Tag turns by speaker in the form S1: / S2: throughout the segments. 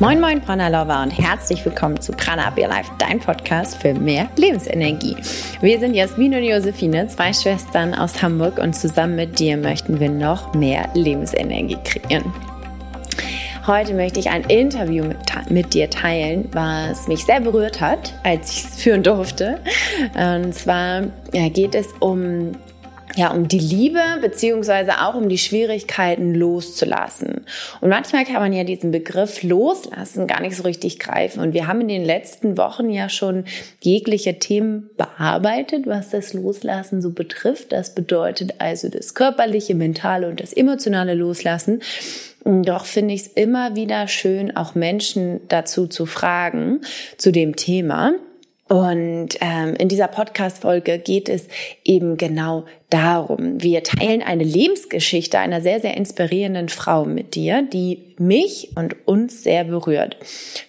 S1: Moin Moin Prana Lover und herzlich willkommen zu Prana Up Life, dein Podcast für mehr Lebensenergie. Wir sind Jasmin und Josephine, zwei Schwestern aus Hamburg und zusammen mit dir möchten wir noch mehr Lebensenergie kreieren. Heute möchte ich ein Interview mit, mit, dir teilen, was mich sehr berührt hat, als ich es führen durfte. Und zwar geht es um ja, um die Liebe beziehungsweise auch um die Schwierigkeiten loszulassen. Und manchmal kann man ja diesen Begriff loslassen gar nicht so richtig greifen. Und wir haben in den letzten Wochen ja schon jegliche Themen bearbeitet, was das Loslassen so betrifft. Das bedeutet also das körperliche, mentale und das emotionale Loslassen. Doch finde ich es immer wieder schön, auch Menschen dazu zu fragen, zu dem Thema. Und ähm, in dieser Podcast-Folge geht es eben genau darum. Wir teilen eine Lebensgeschichte einer sehr, sehr inspirierenden Frau mit dir, die mich und uns sehr berührt.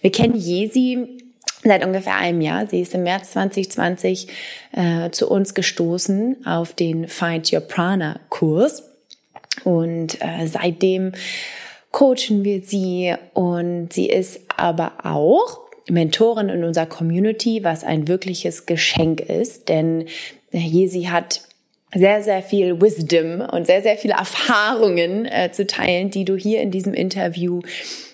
S1: Wir kennen Jesi seit ungefähr einem Jahr. Sie ist im März 2020 äh, zu uns gestoßen auf den Find Your Prana Kurs. Und äh, seitdem coachen wir sie und sie ist aber auch Mentorin in unserer Community, was ein wirkliches Geschenk ist, denn Jesi hat sehr, sehr viel Wisdom und sehr, sehr viele Erfahrungen äh, zu teilen, die du hier in diesem Interview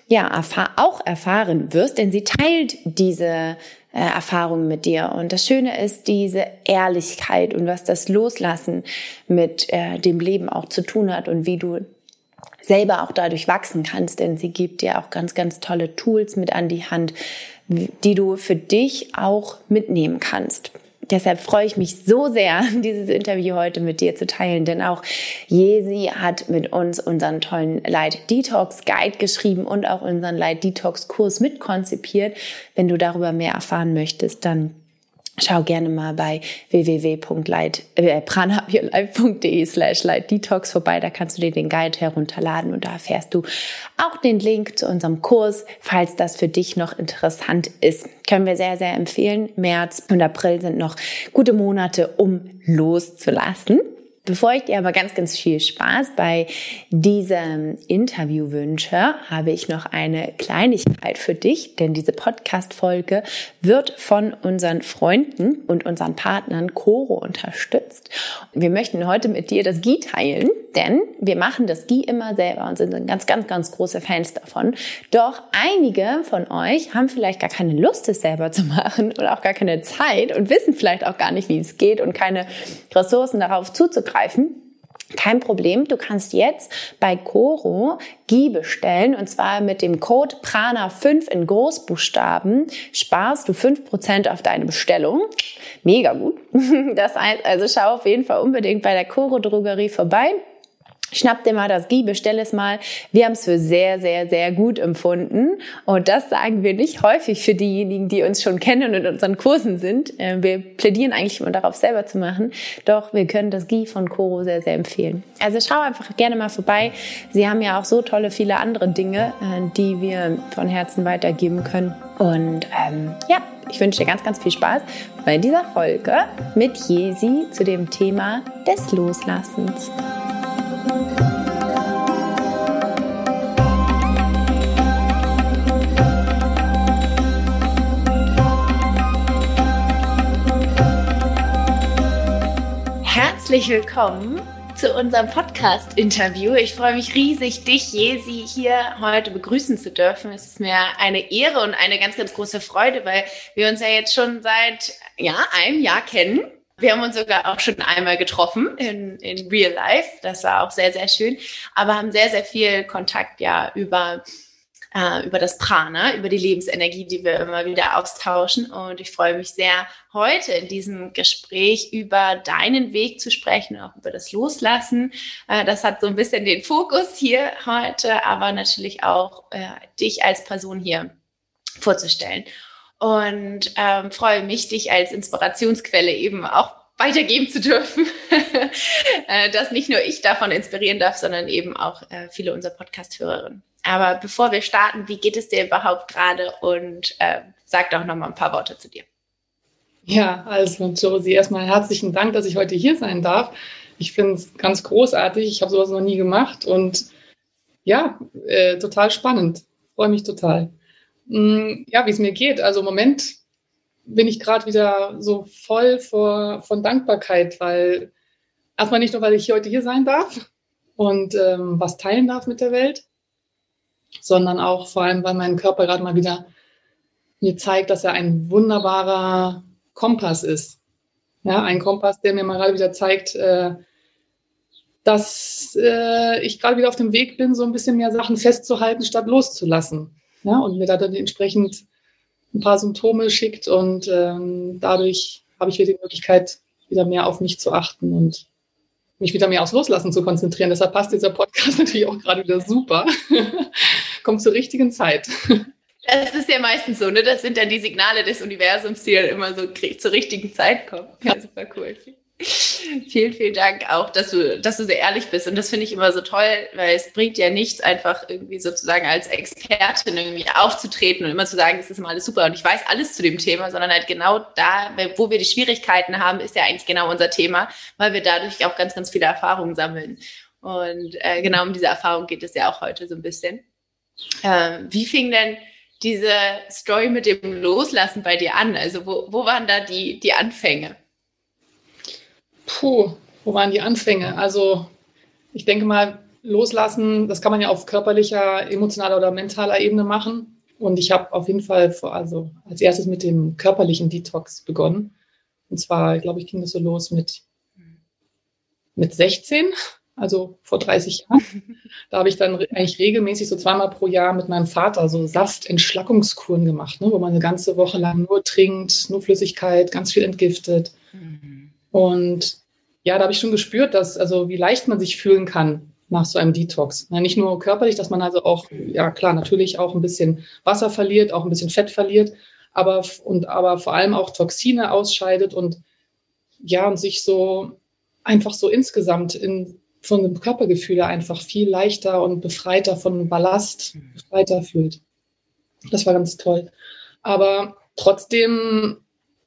S1: ja erfahr auch erfahren wirst, denn sie teilt diese äh, Erfahrungen mit dir. Und das Schöne ist diese Ehrlichkeit und was das Loslassen mit äh, dem Leben auch zu tun hat und wie du selber auch dadurch wachsen kannst, denn sie gibt dir auch ganz, ganz tolle Tools mit an die Hand, die du für dich auch mitnehmen kannst. Deshalb freue ich mich so sehr, dieses Interview heute mit dir zu teilen, denn auch Jesi hat mit uns unseren tollen Light Detox Guide geschrieben und auch unseren Light Detox Kurs mitkonzipiert. Wenn du darüber mehr erfahren möchtest, dann Schau gerne mal bei www.pranhappyourlife.de slash lightdetox vorbei. Da kannst du dir den Guide herunterladen und da erfährst du auch den Link zu unserem Kurs, falls das für dich noch interessant ist. Können wir sehr, sehr empfehlen. März und April sind noch gute Monate, um loszulassen. Bevor ich dir aber ganz, ganz viel Spaß bei diesem Interview wünsche, habe ich noch eine Kleinigkeit für dich, denn diese Podcast-Folge wird von unseren Freunden und unseren Partnern Coro unterstützt. Wir möchten heute mit dir das GI teilen, denn wir machen das GI immer selber und sind ganz, ganz, ganz große Fans davon. Doch einige von euch haben vielleicht gar keine Lust, es selber zu machen oder auch gar keine Zeit und wissen vielleicht auch gar nicht, wie es geht und keine Ressourcen darauf zuzugreifen zurückgreifen. Kein Problem, du kannst jetzt bei Coro GI bestellen und zwar mit dem Code PRANA5 in Großbuchstaben sparst du 5% auf deine Bestellung. Mega gut. Das heißt, also schau auf jeden Fall unbedingt bei der Coro Drogerie vorbei. Schnapp dir mal das Gie, bestell es mal. Wir haben es für sehr, sehr, sehr gut empfunden. Und das sagen wir nicht häufig für diejenigen, die uns schon kennen und in unseren Kursen sind. Äh, wir plädieren eigentlich immer darauf, selber zu machen. Doch wir können das Gie von Coro sehr, sehr empfehlen. Also schau einfach gerne mal vorbei. Sie haben ja auch so tolle viele andere Dinge, äh, die wir von Herzen weitergeben können. Und ähm, ja, ich wünsche dir ganz, ganz viel Spaß bei dieser Folge mit Jesi zu dem Thema des Loslassens. Herzlich willkommen zu unserem Podcast-Interview. Ich freue mich riesig, dich, Jesi, hier heute begrüßen zu dürfen. Es ist mir eine Ehre und eine ganz, ganz große Freude, weil wir uns ja jetzt schon seit ja, einem Jahr kennen wir haben uns sogar auch schon einmal getroffen in, in Real Life. Das war auch sehr, sehr schön. Aber haben sehr, sehr viel Kontakt ja über, äh, über das Prana, über die Lebensenergie, die wir immer wieder austauschen. Und ich freue mich sehr, heute in diesem Gespräch über deinen Weg zu sprechen, auch über das Loslassen. Äh, das hat so ein bisschen den Fokus hier heute, aber natürlich auch äh, dich als Person hier vorzustellen und ähm, freue mich, dich als Inspirationsquelle eben auch weitergeben zu dürfen, äh, dass nicht nur ich davon inspirieren darf, sondern eben auch äh, viele unserer Podcast-Hörerinnen. Aber bevor wir starten, wie geht es dir überhaupt gerade und äh, sag doch noch mal ein paar Worte zu dir.
S2: Ja, also Josie, erstmal herzlichen Dank, dass ich heute hier sein darf. Ich finde es ganz großartig. Ich habe sowas noch nie gemacht und ja, äh, total spannend. Freue mich total. Mm, ja, wie es mir geht. Also im Moment bin ich gerade wieder so voll vor, von Dankbarkeit, weil erstmal nicht nur, weil ich heute hier sein darf und ähm, was teilen darf mit der Welt, sondern auch vor allem, weil mein Körper gerade mal wieder mir zeigt, dass er ein wunderbarer Kompass ist. Ja, ein Kompass, der mir mal gerade wieder zeigt, äh, dass äh, ich gerade wieder auf dem Weg bin, so ein bisschen mehr Sachen festzuhalten, statt loszulassen. Ja, und mir da dann entsprechend ein paar Symptome schickt und ähm, dadurch habe ich wieder die Möglichkeit, wieder mehr auf mich zu achten und mich wieder mehr aufs Loslassen zu konzentrieren. Deshalb passt dieser Podcast natürlich auch gerade wieder super. Kommt zur richtigen Zeit.
S1: Das ist ja meistens so, ne? Das sind dann die Signale des Universums, die dann immer so zur richtigen Zeit kommen. Ja, super cool. Vielen, vielen Dank auch, dass du, dass du sehr ehrlich bist. Und das finde ich immer so toll, weil es bringt ja nichts, einfach irgendwie sozusagen als Expertin irgendwie aufzutreten und immer zu sagen, es ist immer alles super und ich weiß alles zu dem Thema, sondern halt genau da, wo wir die Schwierigkeiten haben, ist ja eigentlich genau unser Thema, weil wir dadurch auch ganz, ganz viele Erfahrungen sammeln. Und äh, genau um diese Erfahrung geht es ja auch heute so ein bisschen. Äh, wie fing denn diese Story mit dem Loslassen bei dir an? Also wo, wo waren da die, die Anfänge?
S2: Puh, wo waren die Anfänge? Also ich denke mal, loslassen, das kann man ja auf körperlicher, emotionaler oder mentaler Ebene machen. Und ich habe auf jeden Fall vor, also als erstes mit dem körperlichen Detox begonnen. Und zwar, glaube ich, ging das so los mit, mit 16, also vor 30 Jahren. Da habe ich dann eigentlich regelmäßig so zweimal pro Jahr mit meinem Vater so Saftentschlackungskuren gemacht, ne, wo man eine ganze Woche lang nur trinkt, nur Flüssigkeit, ganz viel entgiftet. Mhm. Und ja, da habe ich schon gespürt, dass, also wie leicht man sich fühlen kann nach so einem Detox. nicht nur körperlich, dass man also auch, ja klar, natürlich auch ein bisschen Wasser verliert, auch ein bisschen Fett verliert, aber, und, aber vor allem auch Toxine ausscheidet und ja, und sich so einfach so insgesamt in, von dem Körpergefühl einfach viel leichter und befreiter von Ballast, befreiter fühlt. Das war ganz toll. Aber trotzdem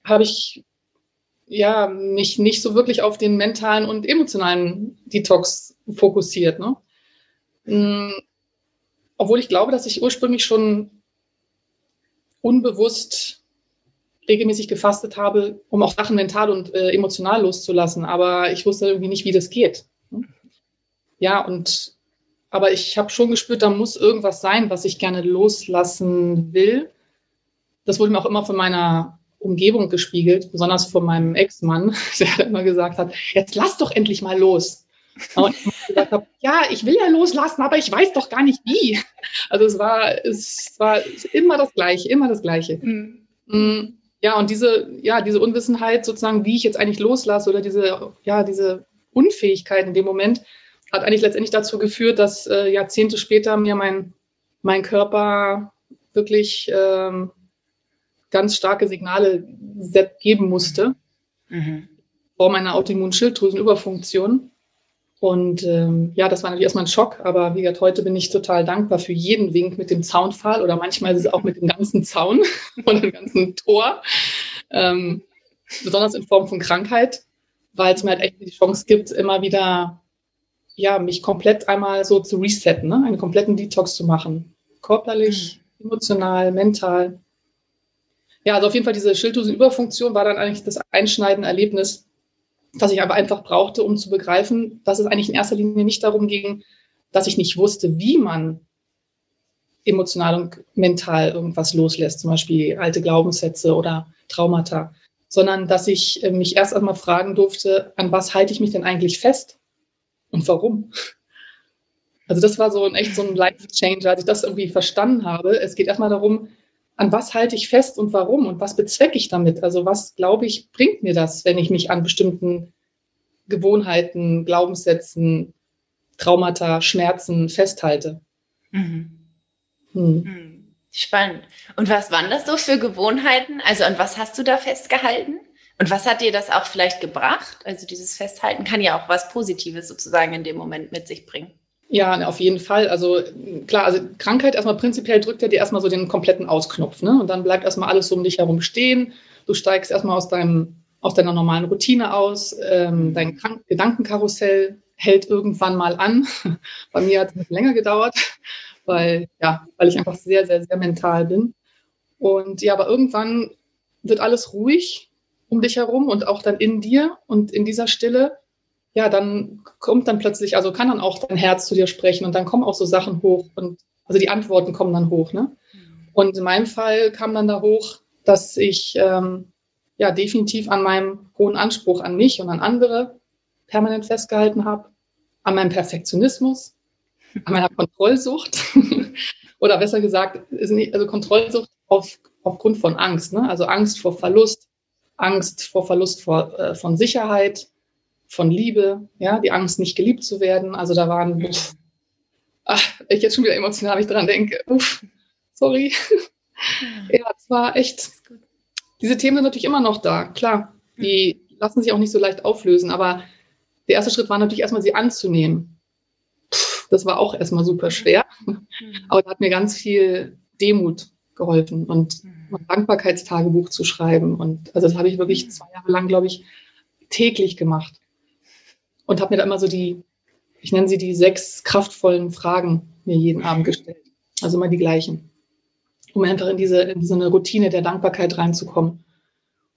S2: habe ich ja, mich nicht so wirklich auf den mentalen und emotionalen Detox fokussiert. Ne? Mhm. Obwohl ich glaube, dass ich ursprünglich schon unbewusst regelmäßig gefastet habe, um auch Sachen mental und äh, emotional loszulassen. Aber ich wusste irgendwie nicht, wie das geht. Ne? Ja, und aber ich habe schon gespürt, da muss irgendwas sein, was ich gerne loslassen will. Das wurde mir auch immer von meiner Umgebung gespiegelt, besonders von meinem Ex-Mann, der immer gesagt hat, jetzt lass doch endlich mal los. Und ich gesagt habe, ja, ich will ja loslassen, aber ich weiß doch gar nicht wie. Also es war, es war immer das Gleiche, immer das Gleiche. Mhm. Ja, und diese, ja, diese Unwissenheit sozusagen, wie ich jetzt eigentlich loslasse oder diese, ja, diese Unfähigkeit in dem Moment, hat eigentlich letztendlich dazu geführt, dass äh, Jahrzehnte später mir mein, mein Körper wirklich ähm, ganz starke Signale geben musste mhm. vor meiner Autoimmunschilddrüsenüberfunktion. Und ähm, ja, das war natürlich erstmal ein Schock, aber wie gesagt, heute bin ich total dankbar für jeden Wink mit dem Zaunpfahl oder manchmal ist es auch mit dem ganzen Zaun und dem ganzen Tor, ähm, besonders in Form von Krankheit, weil es mir halt echt die Chance gibt, immer wieder ja, mich komplett einmal so zu resetten, ne? einen kompletten Detox zu machen. Körperlich, mhm. emotional, mental. Ja, also auf jeden Fall diese Schilddrüsenüberfunktion war dann eigentlich das einschneidende Erlebnis, das ich aber einfach brauchte, um zu begreifen, dass es eigentlich in erster Linie nicht darum ging, dass ich nicht wusste, wie man emotional und mental irgendwas loslässt, zum Beispiel alte Glaubenssätze oder Traumata, sondern dass ich äh, mich erst einmal fragen durfte, an was halte ich mich denn eigentlich fest und warum? Also das war so ein echt so ein Life Changer, als ich das irgendwie verstanden habe. Es geht erstmal darum, an was halte ich fest und warum und was bezwecke ich damit? Also was, glaube ich, bringt mir das, wenn ich mich an bestimmten Gewohnheiten, Glaubenssätzen, Traumata, Schmerzen festhalte? Mhm.
S1: Hm. hm. Spannend. Und was waren das so für Gewohnheiten? Also an was hast du da festgehalten? Und was hat dir das auch vielleicht gebracht? Also dieses Festhalten kann ja auch was Positives sozusagen in dem Moment mit sich bringen.
S2: Ja, auf jeden Fall. Also klar, also Krankheit erstmal prinzipiell drückt ja dir erstmal so den kompletten Ausknopf, ne? Und dann bleibt erstmal alles um dich herum stehen. Du steigst erstmal aus deinem, aus deiner normalen Routine aus. Ähm, dein Krank Gedankenkarussell hält irgendwann mal an. Bei mir hat es länger gedauert, weil, ja, weil ich einfach sehr, sehr, sehr mental bin. Und ja, aber irgendwann wird alles ruhig um dich herum und auch dann in dir und in dieser Stille. Ja, dann kommt dann plötzlich, also kann dann auch dein Herz zu dir sprechen und dann kommen auch so Sachen hoch und also die Antworten kommen dann hoch, ne? Und in meinem Fall kam dann da hoch, dass ich ähm, ja definitiv an meinem hohen Anspruch an mich und an andere permanent festgehalten habe, an meinem Perfektionismus, an meiner Kontrollsucht oder besser gesagt, also Kontrollsucht auf, aufgrund von Angst, ne? also Angst vor Verlust, Angst vor Verlust vor, äh, von Sicherheit, von Liebe, ja, die Angst, nicht geliebt zu werden. Also da waren, uff, ach, ich jetzt schon wieder emotional, wenn ich dran denke, uff, sorry. ja, es war echt, diese Themen sind natürlich immer noch da, klar. Die lassen sich auch nicht so leicht auflösen, aber der erste Schritt war natürlich erstmal sie anzunehmen. Das war auch erstmal super schwer, mhm. aber da hat mir ganz viel Demut geholfen und mhm. ein Dankbarkeitstagebuch zu schreiben. Und also das habe ich wirklich mhm. zwei Jahre lang, glaube ich, täglich gemacht. Und habe mir da immer so die, ich nenne sie die sechs kraftvollen Fragen mir jeden Abend gestellt. Also immer die gleichen. Um einfach in diese, in diese Routine der Dankbarkeit reinzukommen.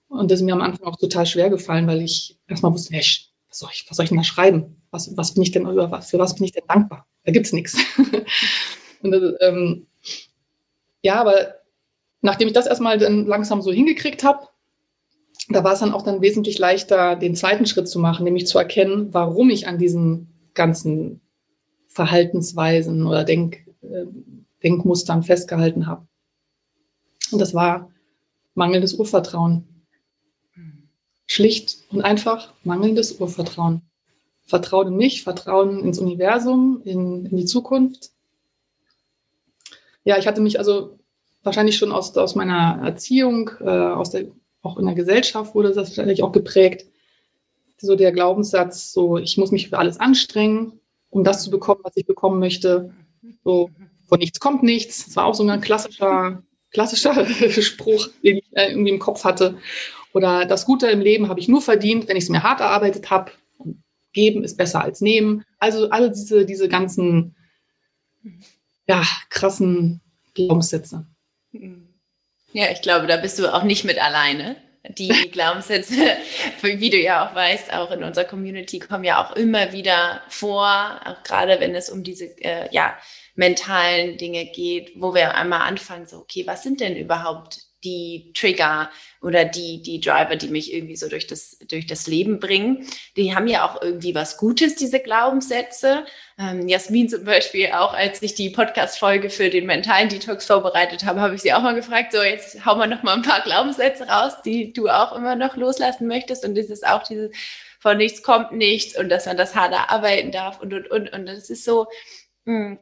S2: Und das ist mir am Anfang auch total schwer gefallen, weil ich erstmal wusste, was soll ich, was soll ich denn da schreiben? Was, was bin ich denn über was, für was bin ich denn dankbar? Da gibt's nichts. Und das, ähm, ja, aber nachdem ich das erstmal dann langsam so hingekriegt habe, da war es dann auch dann wesentlich leichter, den zweiten Schritt zu machen, nämlich zu erkennen, warum ich an diesen ganzen Verhaltensweisen oder Denk, äh, Denkmustern festgehalten habe. Und das war mangelndes Urvertrauen. Schlicht und einfach mangelndes Urvertrauen. Vertrauen in mich, Vertrauen ins Universum, in, in die Zukunft ja, ich hatte mich also wahrscheinlich schon aus, aus meiner Erziehung, äh, aus der, auch in der Gesellschaft wurde das wahrscheinlich auch geprägt. So der Glaubenssatz, so ich muss mich für alles anstrengen, um das zu bekommen, was ich bekommen möchte. So von nichts kommt nichts. Das war auch so ein klassischer, klassischer Spruch, den ich äh, irgendwie im Kopf hatte. Oder das Gute im Leben habe ich nur verdient, wenn ich es mir hart erarbeitet habe. Geben ist besser als nehmen. Also alle diese, diese ganzen ja, krassen Glaubenssätze.
S1: Ja, ich glaube, da bist du auch nicht mit alleine. Die Glaubenssätze, wie du ja auch weißt, auch in unserer Community kommen ja auch immer wieder vor, auch gerade wenn es um diese äh, ja, mentalen Dinge geht, wo wir einmal anfangen, so, okay, was sind denn überhaupt die Trigger oder die, die Driver, die mich irgendwie so durch das, durch das Leben bringen. Die haben ja auch irgendwie was Gutes, diese Glaubenssätze. Ähm, Jasmin zum Beispiel, auch als ich die Podcast-Folge für den mentalen Detox vorbereitet habe, habe ich sie auch mal gefragt, so jetzt hauen wir noch mal ein paar Glaubenssätze raus, die du auch immer noch loslassen möchtest. Und das ist auch dieses von nichts kommt nichts und dass man das harder arbeiten darf und, und, und. Und das ist so, mh, hm,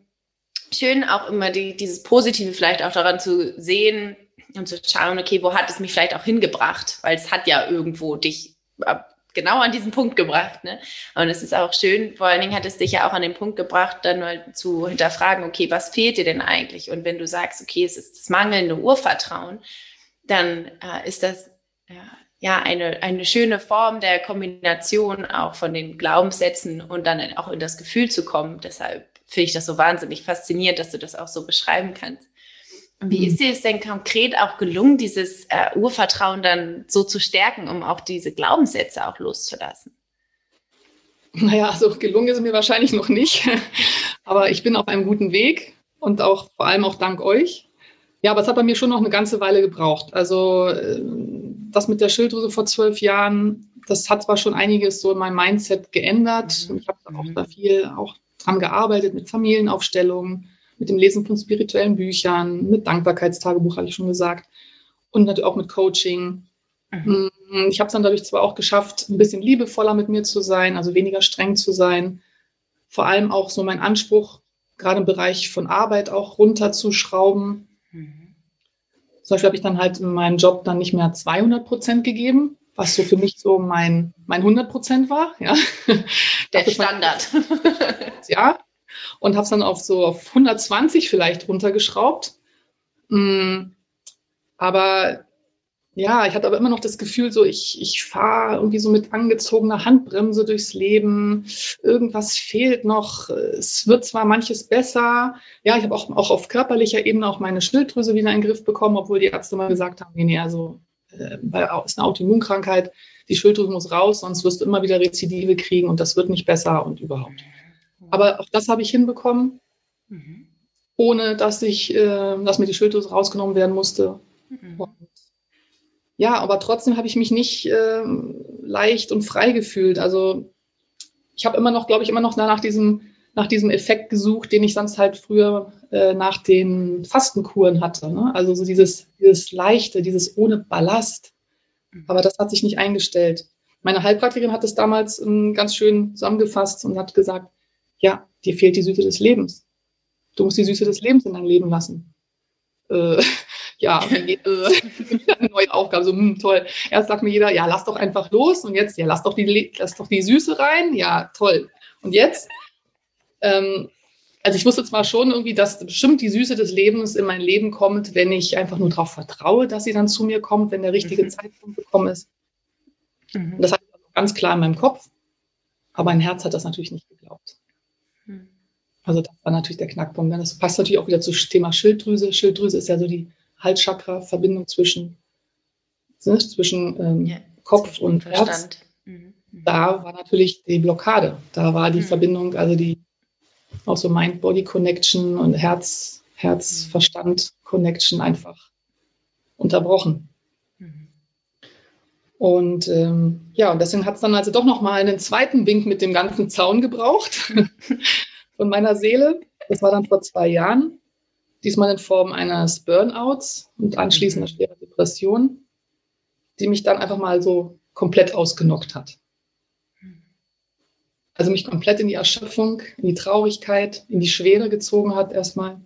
S1: schön auch immer die, dieses Positive vielleicht auch daran zu sehen, und zu schauen, okay, wo hat es mich vielleicht auch hingebracht? Weil es hat ja irgendwo dich genau an diesen Punkt gebracht. Ne? Und es ist auch schön, vor allen Dingen hat es dich ja auch an den Punkt gebracht, dann mal zu hinterfragen, okay, was fehlt dir denn eigentlich? Und wenn du sagst, okay, es ist das mangelnde Urvertrauen, dann äh, ist das ja, ja eine, eine schöne Form der Kombination auch von den Glaubenssätzen und dann auch in das Gefühl zu kommen. Deshalb finde ich das so wahnsinnig faszinierend, dass du das auch so beschreiben kannst. Wie mhm. ist dir es denn konkret auch gelungen, dieses äh, Urvertrauen dann so zu stärken, um auch diese Glaubenssätze auch loszulassen?
S2: Naja, also gelungen ist es mir wahrscheinlich noch nicht, aber ich bin auf einem guten Weg und auch vor allem auch dank euch. Ja, aber es hat bei mir schon noch eine ganze Weile gebraucht. Also äh, das mit der Schilddrüse vor zwölf Jahren, das hat zwar schon einiges so in meinem Mindset geändert. Mhm. Ich habe auch mhm. da viel auch dran gearbeitet mit Familienaufstellungen mit dem Lesen von spirituellen Büchern, mit Dankbarkeitstagebuch, habe ich schon gesagt, und natürlich auch mit Coaching. Mhm. Mm, ich habe es dann dadurch zwar auch geschafft, ein bisschen liebevoller mit mir zu sein, also weniger streng zu sein, vor allem auch so mein Anspruch, gerade im Bereich von Arbeit auch runterzuschrauben. Mhm. Zum Beispiel habe ich dann halt in meinem Job dann nicht mehr 200 Prozent gegeben, was so für mich so mein, mein 100 Prozent war. Ja.
S1: Der Standard.
S2: ja, und habe es dann auf so auf 120 vielleicht runtergeschraubt. Mm, aber ja, ich hatte aber immer noch das Gefühl, so ich, ich fahre irgendwie so mit angezogener Handbremse durchs Leben. Irgendwas fehlt noch. Es wird zwar manches besser. Ja, ich habe auch, auch auf körperlicher Ebene auch meine Schilddrüse wieder in den Griff bekommen, obwohl die Ärzte mal gesagt haben, nee, nee, also äh, ist eine Autoimmunkrankheit, die Schilddrüse muss raus, sonst wirst du immer wieder Rezidive kriegen und das wird nicht besser und überhaupt. Aber auch das habe ich hinbekommen, mhm. ohne dass ich, äh, dass mir die Schilddrüse rausgenommen werden musste. Mhm. Und ja, aber trotzdem habe ich mich nicht äh, leicht und frei gefühlt. Also ich habe immer noch, glaube ich, immer noch nach diesem, nach diesem Effekt gesucht, den ich sonst halt früher äh, nach den Fastenkuren hatte. Ne? Also so dieses, dieses Leichte, dieses ohne Ballast. Mhm. Aber das hat sich nicht eingestellt. Meine Heilpraktikerin hat es damals ähm, ganz schön zusammengefasst und hat gesagt, ja, dir fehlt die Süße des Lebens. Du musst die Süße des Lebens in dein Leben lassen. Äh, ja, äh, eine neue Aufgabe, so hm, toll. Erst sagt mir jeder, ja, lass doch einfach los und jetzt, ja, lass doch die, lass doch die Süße rein, ja, toll. Und jetzt, ähm, also ich wusste zwar schon irgendwie, dass bestimmt die Süße des Lebens in mein Leben kommt, wenn ich einfach nur darauf vertraue, dass sie dann zu mir kommt, wenn der richtige mhm. Zeitpunkt gekommen ist. Mhm. Das hatte ich also ganz klar in meinem Kopf, aber mein Herz hat das natürlich nicht geglaubt. Also das war natürlich der Knackpunkt. Das passt natürlich auch wieder zum Thema Schilddrüse. Schilddrüse ist ja so die Halschakra, Verbindung zwischen, ne, zwischen ähm, ja, Kopf und Verstand. Herz. Mhm. Mhm. Da war natürlich die Blockade. Da war die mhm. Verbindung, also die auch so Mind-Body-Connection und Herz, Herz-Verstand-Connection einfach unterbrochen. Mhm. Und ähm, ja, und deswegen hat es dann also doch nochmal einen zweiten Wink mit dem ganzen Zaun gebraucht von meiner Seele. Das war dann vor zwei Jahren diesmal in Form eines Burnouts und anschließender mhm. schwerer Depression, die mich dann einfach mal so komplett ausgenockt hat. Also mich komplett in die Erschöpfung, in die Traurigkeit, in die Schwere gezogen hat erstmal,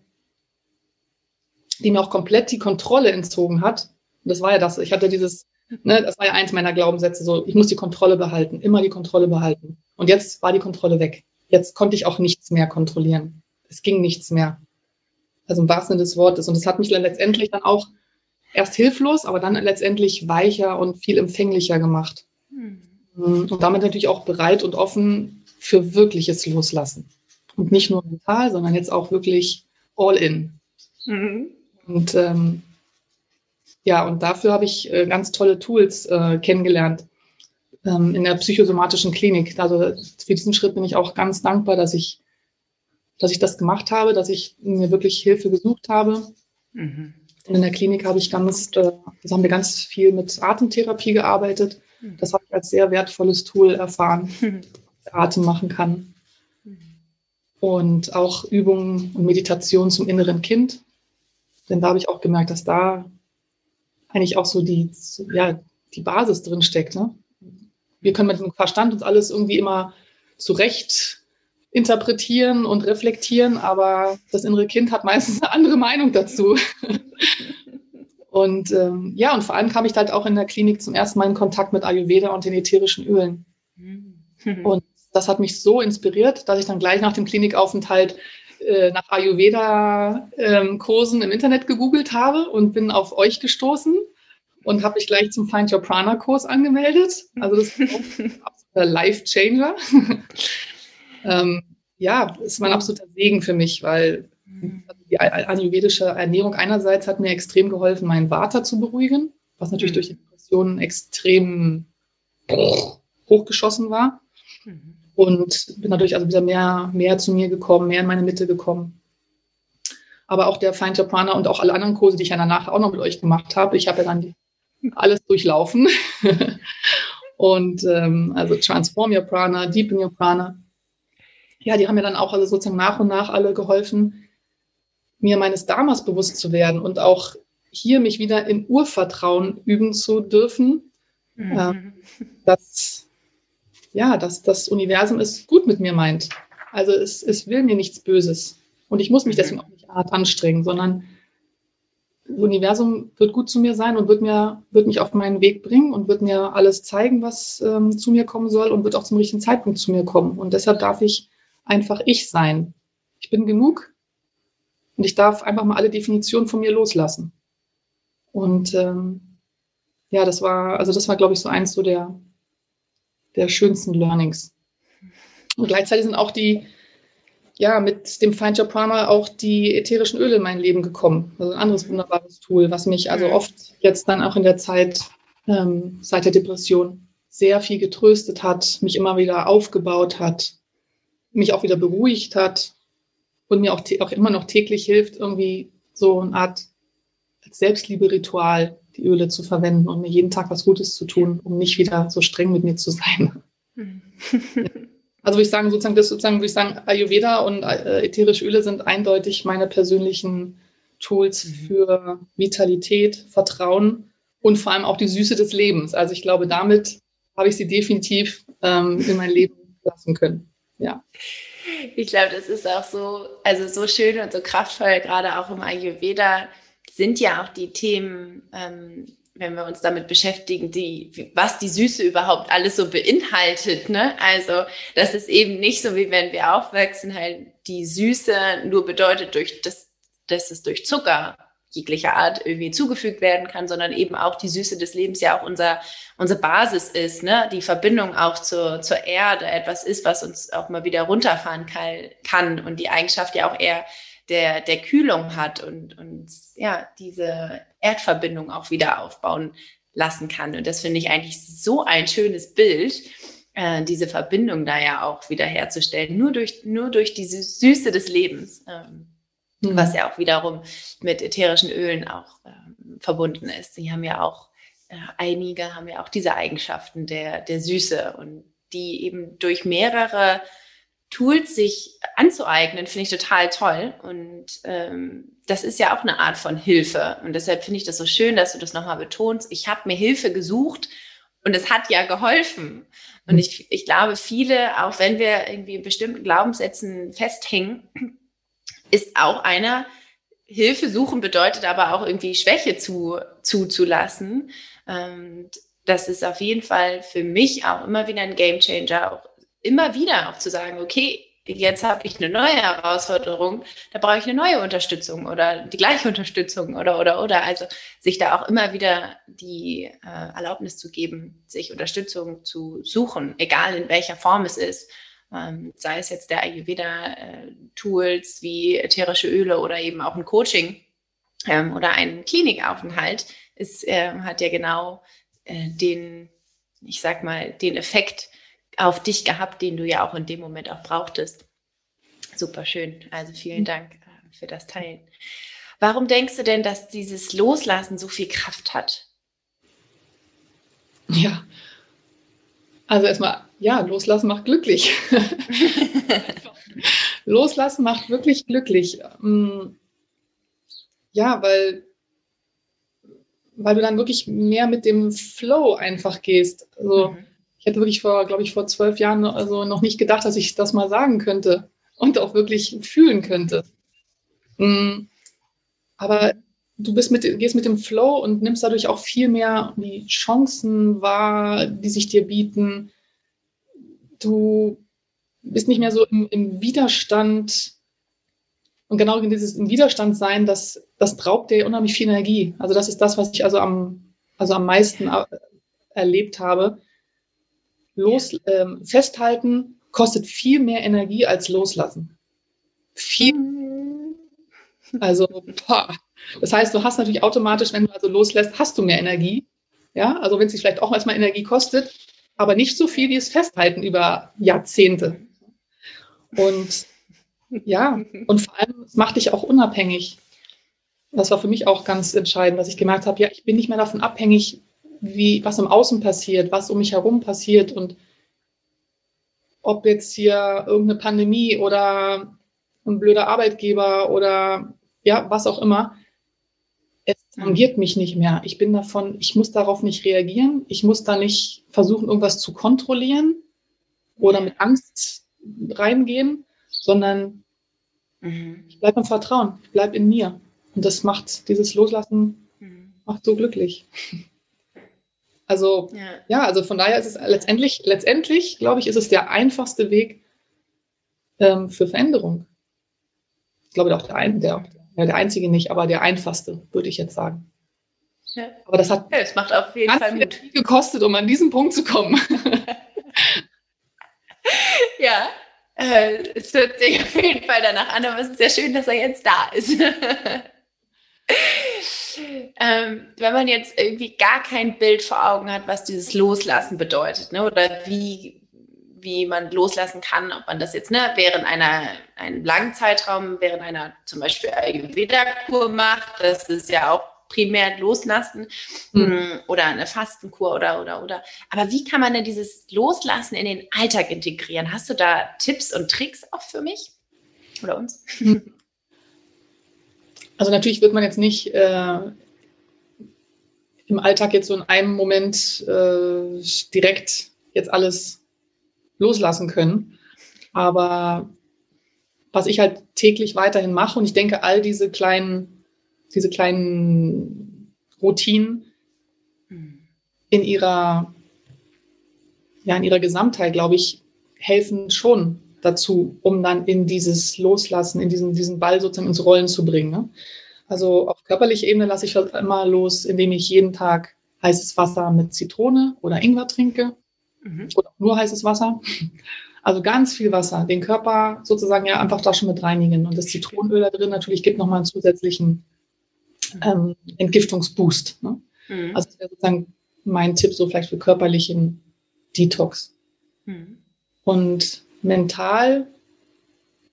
S2: die mir auch komplett die Kontrolle entzogen hat. Und das war ja das, ich hatte dieses, ne, das war ja eins meiner Glaubenssätze, so, ich muss die Kontrolle behalten, immer die Kontrolle behalten. Und jetzt war die Kontrolle weg. Jetzt konnte ich auch nichts mehr kontrollieren. Es ging nichts mehr. Also im wahrsten Sinne des Wortes. Und das hat mich dann letztendlich dann auch erst hilflos, aber dann letztendlich weicher und viel empfänglicher gemacht. Mhm. Und damit natürlich auch bereit und offen für wirkliches Loslassen. Und nicht nur mental, sondern jetzt auch wirklich all in. Mhm. Und ähm, ja, und dafür habe ich äh, ganz tolle Tools äh, kennengelernt ähm, in der psychosomatischen Klinik. Also für diesen Schritt bin ich auch ganz dankbar, dass ich dass ich das gemacht habe, dass ich mir wirklich Hilfe gesucht habe. Mhm. Und in der Klinik habe ich ganz, äh, also haben wir ganz viel mit Atemtherapie gearbeitet. Mhm. Das habe ich als sehr wertvolles Tool erfahren, mhm. Atem machen kann. Mhm. Und auch Übungen und Meditation zum inneren Kind. Denn da habe ich auch gemerkt, dass da eigentlich auch so die, ja, die Basis drin steckt. Ne? Wir können mit dem Verstand uns alles irgendwie immer zurecht interpretieren und reflektieren, aber das innere Kind hat meistens eine andere Meinung dazu. und ähm, ja, und vor allem kam ich halt auch in der Klinik zum ersten Mal in Kontakt mit Ayurveda und den ätherischen Ölen. und das hat mich so inspiriert, dass ich dann gleich nach dem Klinikaufenthalt äh, nach Ayurveda-Kursen ähm, im Internet gegoogelt habe und bin auf euch gestoßen und habe mich gleich zum Find Your Prana Kurs angemeldet. Also das ist ein absoluter Life Changer ähm, ja, ist mein absoluter Segen für mich, weil mhm. die ayurvedische Ernährung einerseits hat mir extrem geholfen, meinen Vata zu beruhigen, was natürlich mhm. durch die Depressionen extrem hochgeschossen war. Mhm. Und bin natürlich also wieder mehr, mehr zu mir gekommen, mehr in meine Mitte gekommen. Aber auch der Find Your Prana und auch alle anderen Kurse, die ich ja danach auch noch mit euch gemacht habe, ich habe ja dann alles durchlaufen. und ähm, also Transform Your Prana, Deepen Your Prana ja, die haben mir dann auch also sozusagen nach und nach alle geholfen, mir meines Dharmas bewusst zu werden und auch hier mich wieder in Urvertrauen üben zu dürfen, mhm. äh, dass, ja, dass das Universum es gut mit mir meint. Also es, es will mir nichts Böses. Und ich muss mich mhm. deswegen auch nicht hart anstrengen, sondern Universum wird gut zu mir sein und wird, mir, wird mich auf meinen Weg bringen und wird mir alles zeigen, was ähm, zu mir kommen soll und wird auch zum richtigen Zeitpunkt zu mir kommen. Und deshalb darf ich einfach ich sein. Ich bin genug und ich darf einfach mal alle Definitionen von mir loslassen. Und ähm, ja, das war, also das war, glaube ich, so eins so der, der schönsten Learnings. Und gleichzeitig sind auch die, ja, mit dem Your Prana auch die ätherischen Öle in mein Leben gekommen. Also ein anderes wunderbares Tool, was mich also mhm. oft jetzt dann auch in der Zeit ähm, seit der Depression sehr viel getröstet hat, mich immer wieder aufgebaut hat, mich auch wieder beruhigt hat und mir auch, auch immer noch täglich hilft, irgendwie so eine Art Selbstliebe-Ritual die Öle zu verwenden und mir jeden Tag was Gutes zu tun, um nicht wieder so streng mit mir zu sein. Also würde ich sagen, sozusagen, das sozusagen, würde ich sagen, Ayurveda und äh, ätherische Öle sind eindeutig meine persönlichen Tools mhm. für Vitalität, Vertrauen und vor allem auch die Süße des Lebens. Also ich glaube, damit habe ich sie definitiv ähm, in mein Leben lassen können. Ja.
S1: Ich glaube, das ist auch so, also so schön und so kraftvoll, gerade auch im Ayurveda sind ja auch die Themen, ähm, wenn wir uns damit beschäftigen, die, was die Süße überhaupt alles so beinhaltet. Ne? Also, das ist eben nicht so, wie wenn wir aufwachsen, halt die Süße nur bedeutet, durch das, dass es durch Zucker jeglicher Art irgendwie zugefügt werden kann, sondern eben auch die Süße des Lebens ja auch unser, unsere Basis ist, ne? die Verbindung auch zur, zur Erde, etwas ist, was uns auch mal wieder runterfahren kann, kann und die Eigenschaft ja auch eher der, der Kühlung hat und, und ja, diese Erdverbindung auch wieder aufbauen lassen kann. Und das finde ich eigentlich so ein schönes Bild, äh, diese Verbindung da ja auch wieder herzustellen, nur durch, nur durch diese Süße des Lebens, ähm, mhm. was ja auch wiederum mit ätherischen Ölen auch ähm, verbunden ist. Die haben ja auch, äh, einige haben ja auch diese Eigenschaften der, der Süße und die eben durch mehrere Tools sich anzueignen, finde ich total toll. Und ähm, das ist ja auch eine Art von Hilfe. Und deshalb finde ich das so schön, dass du das nochmal betonst. Ich habe mir Hilfe gesucht und es hat ja geholfen. Und ich, ich glaube, viele, auch wenn wir irgendwie in bestimmten Glaubenssätzen festhängen, ist auch einer, Hilfe suchen bedeutet aber auch irgendwie Schwäche zu, zuzulassen. Und das ist auf jeden Fall für mich auch immer wieder ein Gamechanger, auch immer wieder auch zu sagen, okay, jetzt habe ich eine neue Herausforderung, da brauche ich eine neue Unterstützung oder die gleiche Unterstützung oder oder oder. Also sich da auch immer wieder die äh, Erlaubnis zu geben, sich Unterstützung zu suchen, egal in welcher Form es ist. Ähm, sei es jetzt der Ayurveda-Tools äh, wie ätherische Öle oder eben auch ein Coaching ähm, oder ein Klinikaufenthalt, ist, äh, hat ja genau äh, den, ich sag mal, den Effekt, auf dich gehabt, den du ja auch in dem Moment auch brauchtest. Super schön. Also vielen mhm. Dank äh, für das Teilen. Warum denkst du denn, dass dieses Loslassen so viel Kraft hat?
S2: Ja, also erstmal, ja, loslassen macht glücklich. loslassen macht wirklich glücklich. Mm, ja, weil, weil du dann wirklich mehr mit dem Flow einfach gehst. Also, mhm hätte wirklich vor, glaube ich, vor zwölf Jahren also noch nicht gedacht, dass ich das mal sagen könnte und auch wirklich fühlen könnte. Mm, aber du bist mit, gehst mit dem Flow und nimmst dadurch auch viel mehr die Chancen wahr, die sich dir bieten. Du bist nicht mehr so im, im Widerstand. Und genau dieses im Widerstand sein, das, das raubt dir unheimlich viel Energie. Also das ist das, was ich also am, also am meisten erlebt habe los, ähm, festhalten kostet viel mehr Energie als loslassen. Viel. Mhm. Also, boah. das heißt, du hast natürlich automatisch, wenn du also loslässt, hast du mehr Energie. Ja, also wenn es sich vielleicht auch erstmal Energie kostet, aber nicht so viel wie es Festhalten über Jahrzehnte. Und ja, und vor allem, es macht dich auch unabhängig. Das war für mich auch ganz entscheidend, dass ich gemerkt habe, ja, ich bin nicht mehr davon abhängig, wie, was im Außen passiert, was um mich herum passiert und ob jetzt hier irgendeine Pandemie oder ein blöder Arbeitgeber oder ja, was auch immer. Es tangiert mich nicht mehr. Ich bin davon, ich muss darauf nicht reagieren. Ich muss da nicht versuchen, irgendwas zu kontrollieren oder mit Angst reingehen, sondern mhm. ich bleibe im Vertrauen, ich bleibe in mir. Und das macht dieses Loslassen, mhm. macht so glücklich. Also ja. ja. also von daher ist es letztendlich, letztendlich, glaube ich, ist es der einfachste Weg ähm, für Veränderung. Ich glaube auch der, ein, der, der einzige nicht, aber der einfachste, würde ich jetzt sagen. Ja. Aber das hat
S1: ja, es macht auf jeden Fall Mut.
S2: viel gekostet, um an diesen Punkt zu kommen.
S1: ja, äh, es hört sich auf jeden Fall danach an, aber es ist sehr schön, dass er jetzt da ist. Ähm, wenn man jetzt irgendwie gar kein Bild vor Augen hat, was dieses Loslassen bedeutet, ne? oder wie, wie man loslassen kann, ob man das jetzt ne, während einer, einem langen Zeitraum, während einer zum Beispiel Ayurveda-Kur macht, das ist ja auch primär loslassen mhm. oder eine Fastenkur oder oder oder. Aber wie kann man denn dieses Loslassen in den Alltag integrieren? Hast du da Tipps und Tricks auch für mich oder uns?
S2: Also natürlich wird man jetzt nicht äh, im Alltag jetzt so in einem Moment äh, direkt jetzt alles loslassen können. Aber was ich halt täglich weiterhin mache und ich denke, all diese kleinen, diese kleinen Routinen in ihrer, ja, in ihrer Gesamtheit, glaube ich, helfen schon dazu, um dann in dieses Loslassen, in diesen, diesen Ball sozusagen ins Rollen zu bringen. Ne? Also auf körperlicher Ebene lasse ich das immer los, indem ich jeden Tag heißes Wasser mit Zitrone oder Ingwer trinke mhm. oder nur heißes Wasser. Also ganz viel Wasser, den Körper sozusagen ja einfach da schon mit reinigen. Und das Zitronenöl da drin natürlich gibt nochmal einen zusätzlichen ähm, Entgiftungsboost. Ne? Mhm. Also das wäre sozusagen mein Tipp so vielleicht für körperlichen Detox. Mhm. Und mental,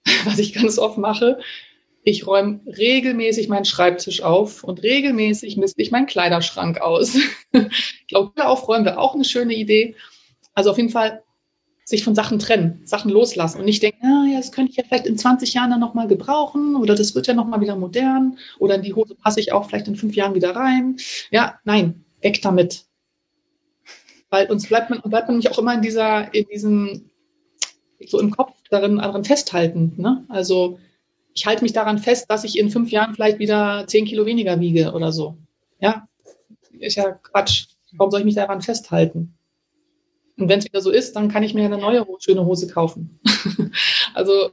S2: was ich ganz oft mache, ich räume regelmäßig meinen Schreibtisch auf und regelmäßig misste ich meinen Kleiderschrank aus. ich glaube, aufräumen wäre auch eine schöne Idee. Also auf jeden Fall sich von Sachen trennen, Sachen loslassen und nicht denken, ah, ja, das könnte ich ja vielleicht in 20 Jahren dann nochmal gebrauchen oder das wird ja nochmal wieder modern oder in die Hose passe ich auch vielleicht in fünf Jahren wieder rein. Ja, nein, weg damit. Weil uns bleibt man, bleibt man nämlich auch immer in dieser, in diesem, so im Kopf darin, daran festhalten. Ne? Also ich halte mich daran fest, dass ich in fünf Jahren vielleicht wieder zehn Kilo weniger wiege oder so. Ja, ist ja Quatsch. Warum soll ich mich daran festhalten? Und wenn es wieder so ist, dann kann ich mir eine neue schöne Hose kaufen. also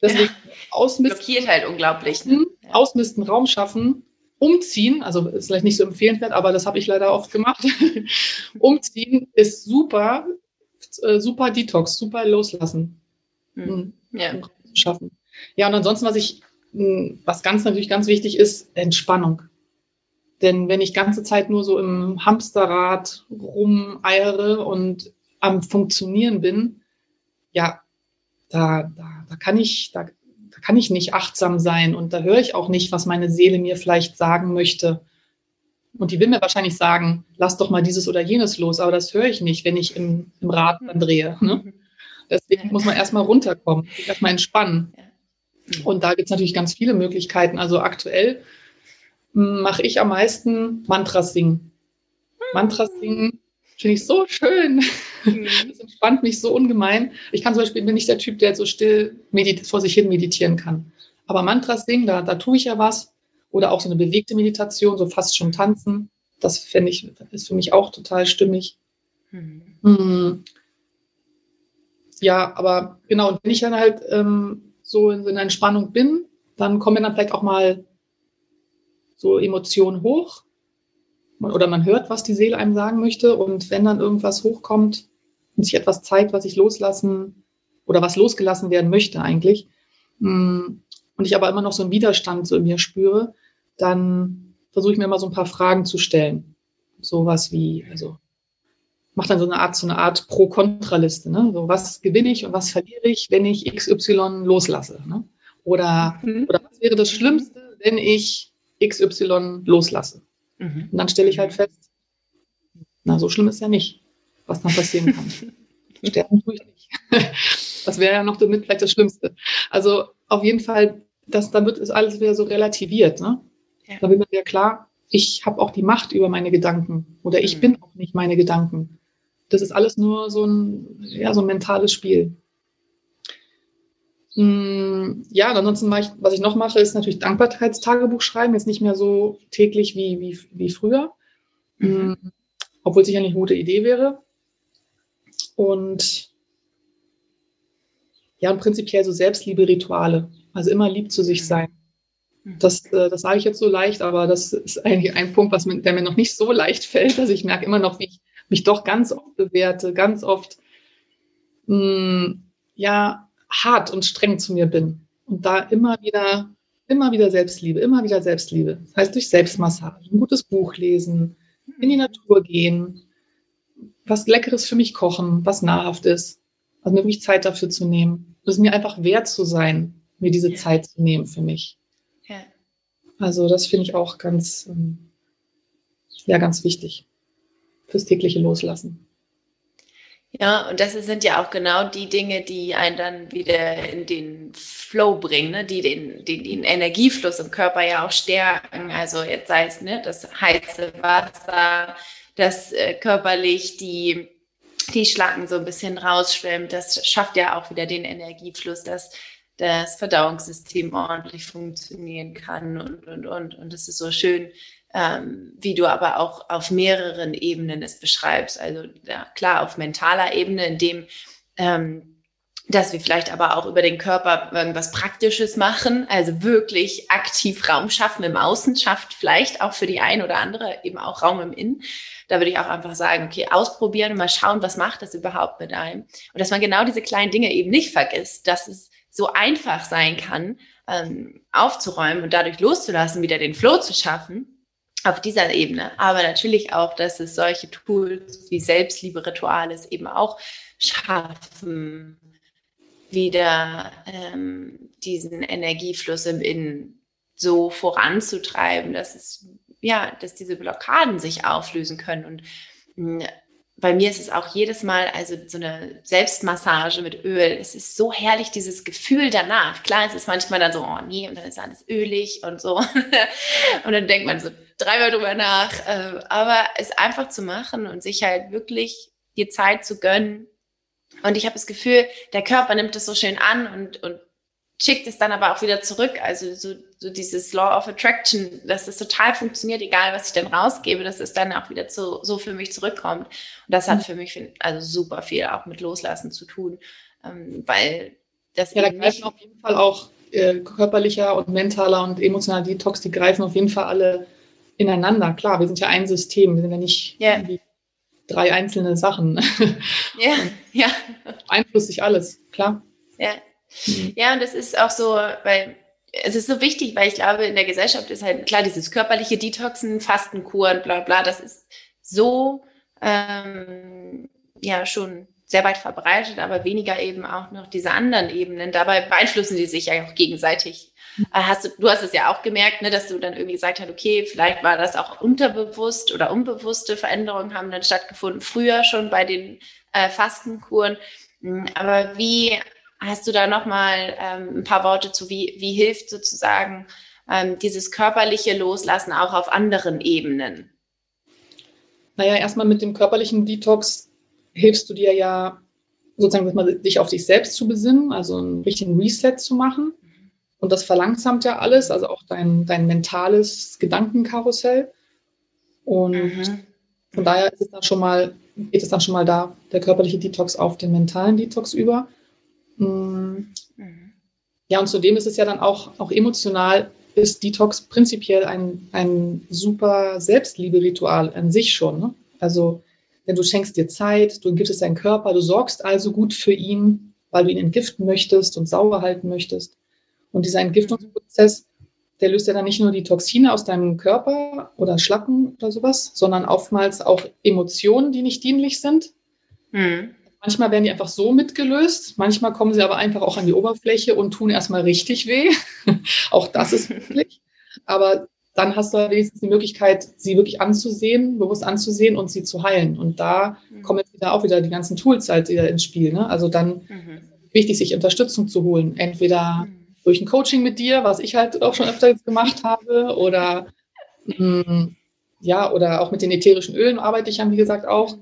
S2: deswegen ja,
S1: ausmisten. Blockiert halt unglaublich. Ne?
S2: Mhm. Ausmisten, Raum schaffen, umziehen, also ist vielleicht nicht so empfehlenswert, aber das habe ich leider oft gemacht. umziehen ist super, äh, super Detox, super loslassen. Mhm. Ja. Um schaffen. Ja, und ansonsten, was ich, hm, was ganz natürlich ganz wichtig ist, Entspannung. Denn wenn ich ganze Zeit nur so im Hamsterrad rumeiere und am Funktionieren bin, ja, da, da, da kann ich, da, da kann ich nicht achtsam sein und da höre ich auch nicht, was meine Seele mir vielleicht sagen möchte. Und die will mir wahrscheinlich sagen, lass doch mal dieses oder jenes los, aber das höre ich nicht, wenn ich im, im Rad dann drehe. Ne? Deswegen muss man erstmal runterkommen, erstmal entspannen. Und da gibt es natürlich ganz viele Möglichkeiten. Also aktuell mache ich am meisten Mantras singen. Mantras singen finde ich so schön. Mhm. Das entspannt mich so ungemein. Ich kann zum Beispiel, bin nicht der Typ, der so still vor sich hin meditieren kann. Aber Mantras singen, da, da tue ich ja was. Oder auch so eine bewegte Meditation, so fast schon tanzen. Das finde ich, ist für mich auch total stimmig. Mhm. Hm. Ja, aber genau, und wenn ich dann halt ähm, so in, in Entspannung bin, dann kommen dann vielleicht auch mal so Emotionen hoch oder man hört, was die Seele einem sagen möchte und wenn dann irgendwas hochkommt und sich etwas zeigt, was ich loslassen oder was losgelassen werden möchte eigentlich mm, und ich aber immer noch so einen Widerstand so in mir spüre, dann versuche ich mir immer so ein paar Fragen zu stellen. Sowas wie, also mache dann so eine Art, so eine Art Pro-Kontra-Liste. Ne? So, was gewinne ich und was verliere ich, wenn ich XY loslasse? Ne? Oder, mhm. oder was wäre das Schlimmste, wenn ich XY loslasse? Mhm. Und dann stelle ich halt fest, na, so schlimm ist ja nicht, was dann passieren kann. Sterben tue ich nicht. das wäre ja noch damit vielleicht das Schlimmste. Also auf jeden Fall, das, dann wird es alles wieder so relativiert. Ne? Ja. Da wird mir ja klar, ich habe auch die Macht über meine Gedanken oder ich mhm. bin auch nicht meine Gedanken das ist alles nur so ein, ja, so ein mentales Spiel. Mm, ja, und ansonsten mache ich, was ich noch mache, ist natürlich Dankbarkeitstagebuch schreiben. Jetzt nicht mehr so täglich wie, wie, wie früher. Mhm. Mm, obwohl es sicher nicht eine gute Idee wäre. Und ja, und prinzipiell so Selbstliebe-Rituale. Also immer lieb zu sich mhm. sein. Mhm. Das, äh, das sage ich jetzt so leicht, aber das ist eigentlich ein Punkt, was mir, der mir noch nicht so leicht fällt. Also ich merke immer noch, wie ich mich doch ganz oft bewerte, ganz oft mh, hm, ja hart und streng zu mir bin und da immer wieder immer wieder Selbstliebe, immer wieder Selbstliebe. Das heißt durch Selbstmassage, ein gutes Buch lesen, in die Natur gehen, was Leckeres für mich kochen, was nahrhaft ist. Also mir wirklich Zeit dafür zu nehmen. Es mir einfach wert zu sein, mir diese ja. Zeit zu nehmen für mich. Ja. Also das finde ich auch ganz, ähm, ja, ganz wichtig fürs tägliche Loslassen.
S1: Ja, und das sind ja auch genau die Dinge, die einen dann wieder in den Flow bringen, ne? die den, den, den Energiefluss im Körper ja auch stärken. Also jetzt sei es ne, das heiße Wasser, das äh, körperlich die, die Schlacken so ein bisschen rausschwemmt. Das schafft ja auch wieder den Energiefluss, dass das Verdauungssystem ordentlich funktionieren kann und, und, und. Und es ist so schön, ähm, wie du aber auch auf mehreren Ebenen es beschreibst. Also ja, klar, auf mentaler Ebene, in dem ähm, dass wir vielleicht aber auch über den Körper irgendwas Praktisches machen, also wirklich aktiv Raum schaffen im Außen, schafft vielleicht auch für die ein oder andere eben auch Raum im Innen. Da würde ich auch einfach sagen, okay, ausprobieren und mal schauen, was macht das überhaupt mit einem. Und dass man genau diese kleinen Dinge eben nicht vergisst, dass es so einfach sein kann, ähm, aufzuräumen und dadurch loszulassen, wieder den Flow zu schaffen auf dieser Ebene. Aber natürlich auch, dass es solche Tools wie Selbstliebe-Rituale eben auch schaffen, wieder ähm, diesen Energiefluss im Innen so voranzutreiben, dass es ja, dass diese Blockaden sich auflösen können. Und mh, hm, bei mir ist es auch jedes Mal, also so eine Selbstmassage mit Öl. Es ist so herrlich, dieses Gefühl danach. Klar, es ist manchmal dann so, oh nee, und dann ist alles ölig und so. und dann denkt man so dreimal drüber nach. Äh, aber es einfach zu machen und sich halt wirklich die Zeit zu gönnen, und ich habe das Gefühl, der Körper nimmt es so schön an und, und schickt es dann aber auch wieder zurück. Also so, so dieses Law of Attraction, dass es total funktioniert, egal was ich dann rausgebe, dass es dann auch wieder zu, so für mich zurückkommt. Und das hat mhm. für mich also super viel auch mit Loslassen zu tun, ähm, weil das
S2: ja, da greifen auf jeden Fall auch äh, körperlicher und mentaler und emotionaler Detox, die greifen auf jeden Fall alle ineinander. Klar, wir sind ja ein System, wir sind ja nicht yeah drei einzelne Sachen.
S1: Ja, ja.
S2: Einflusst sich alles, klar.
S1: Ja. Mhm. Ja, und das ist auch so, weil es ist so wichtig, weil ich glaube, in der Gesellschaft ist halt klar, dieses körperliche Detoxen, Fastenkuren, bla bla, das ist so ähm, ja schon sehr weit verbreitet, aber weniger eben auch noch diese anderen Ebenen. Dabei beeinflussen die sich ja auch gegenseitig. Äh, hast du, du hast es ja auch gemerkt, ne, dass du dann irgendwie gesagt hast, okay, vielleicht war das auch unterbewusst oder unbewusste Veränderungen haben dann stattgefunden, früher schon bei den äh, Fastenkuren. Hm, aber wie hast du da nochmal ähm, ein paar Worte zu, wie, wie hilft sozusagen ähm, dieses körperliche Loslassen auch auf anderen Ebenen?
S2: Naja, erstmal mit dem körperlichen Detox hilfst du dir ja sozusagen, dich auf dich selbst zu besinnen, also einen richtigen Reset zu machen. Und das verlangsamt ja alles, also auch dein, dein mentales Gedankenkarussell. Und mhm. von daher ist es dann schon mal, geht es dann schon mal da, der körperliche Detox auf den mentalen Detox über. Mhm. Ja, und zudem ist es ja dann auch, auch emotional, ist Detox prinzipiell ein, ein super Selbstliebe-Ritual an sich schon. Ne? Also denn du schenkst dir Zeit, du es deinen Körper, du sorgst also gut für ihn, weil du ihn entgiften möchtest und sauber halten möchtest. Und dieser Entgiftungsprozess, der löst ja dann nicht nur die Toxine aus deinem Körper oder Schlacken oder sowas, sondern oftmals auch Emotionen, die nicht dienlich sind. Mhm. Manchmal werden die einfach so mitgelöst, manchmal kommen sie aber einfach auch an die Oberfläche und tun erstmal richtig weh. auch das ist möglich. Aber dann hast du wenigstens die Möglichkeit, sie wirklich anzusehen, bewusst anzusehen und sie zu heilen. Und da mhm. kommen jetzt wieder auch wieder die ganzen Tools halt wieder ins Spiel. Ne? Also dann mhm. wichtig, sich Unterstützung zu holen. Entweder mhm. durch ein Coaching mit dir, was ich halt auch schon öfter gemacht habe, oder mh, mm, ja, oder auch mit den ätherischen Ölen arbeite ich ja, wie gesagt, auch.